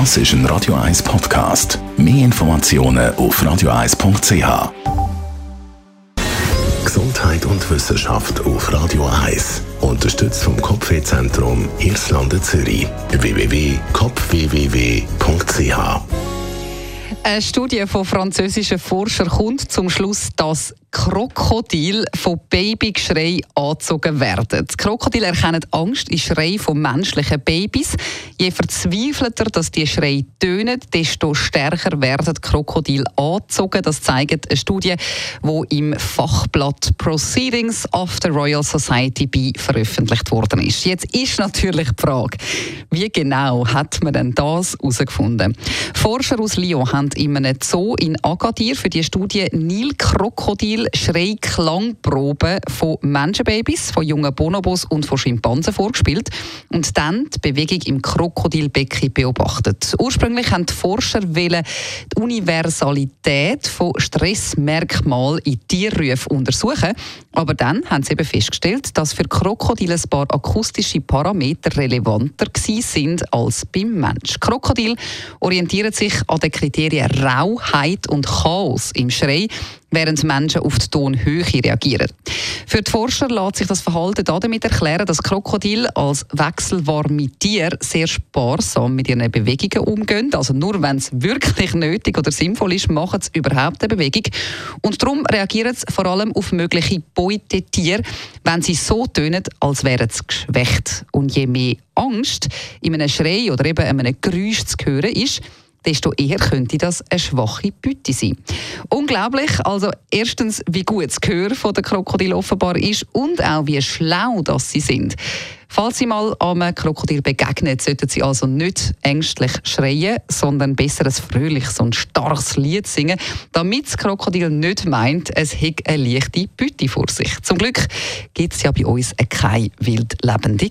Das ist ein Radio 1 Podcast. Mehr Informationen auf radio1.ch. Gesundheit und Wissenschaft auf Radio 1. Unterstützt vom Kopfwehzentrum Irlande Zürich. www.kopfwww.ch eine Studie von französischen Forschern kommt zum Schluss, dass Krokodil von Babygeschrei angezogen werden. Die Krokodile erkennen Angst in Schrei von menschlichen Babys. Je verzweifelter dass die Schreie tönen, desto stärker werden Krokodile angezogen. Das zeigt eine Studie, die im Fachblatt Proceedings of the Royal Society B veröffentlicht worden ist. Jetzt ist natürlich die Frage, wie genau hat man denn das herausgefunden? Forscher aus Lyon haben in einem Zoo in Agadir für die Studie Nilkrokodil Schrei-Klangproben von Menschenbabys, von jungen Bonobos und von Schimpansen vorgespielt und dann die Bewegung im Krokodilbecken beobachtet. Ursprünglich haben die Forscher die Universalität von Stressmerkmalen in Tierrufen untersuchen, aber dann haben sie eben festgestellt, dass für Krokodile ein paar akustische Parameter relevanter sind als beim Mensch. Krokodil orientieren sich an den Kriterien Rauheit und Chaos im Schrei während Menschen auf die Tonhöhe reagieren. Für die Forscher lässt sich das Verhalten damit erklären, dass Krokodile als wechselwarme Tiere sehr sparsam mit ihren Bewegungen umgehen. Also nur wenn es wirklich nötig oder sinnvoll ist, machen sie überhaupt eine Bewegung. Und darum reagieren sie vor allem auf mögliche Beutetiere, wenn sie so tönen, als wären sie geschwächt. Und je mehr Angst in einem Schrei oder eben in einem Geräusch zu hören ist, desto eher könnte das eine schwache Beute sein. Unglaublich, also erstens, wie gut das Gehör der Krokodil offenbar ist und auch wie schlau das sie sind. Falls Sie mal einem Krokodil begegnen, sollten Sie also nicht ängstlich schreien, sondern besser ein fröhliches und starkes Lied singen, damit das Krokodil nicht meint, es hätte eine leichte Beute vor sich. Zum Glück gibt es ja bei uns keine wild lebende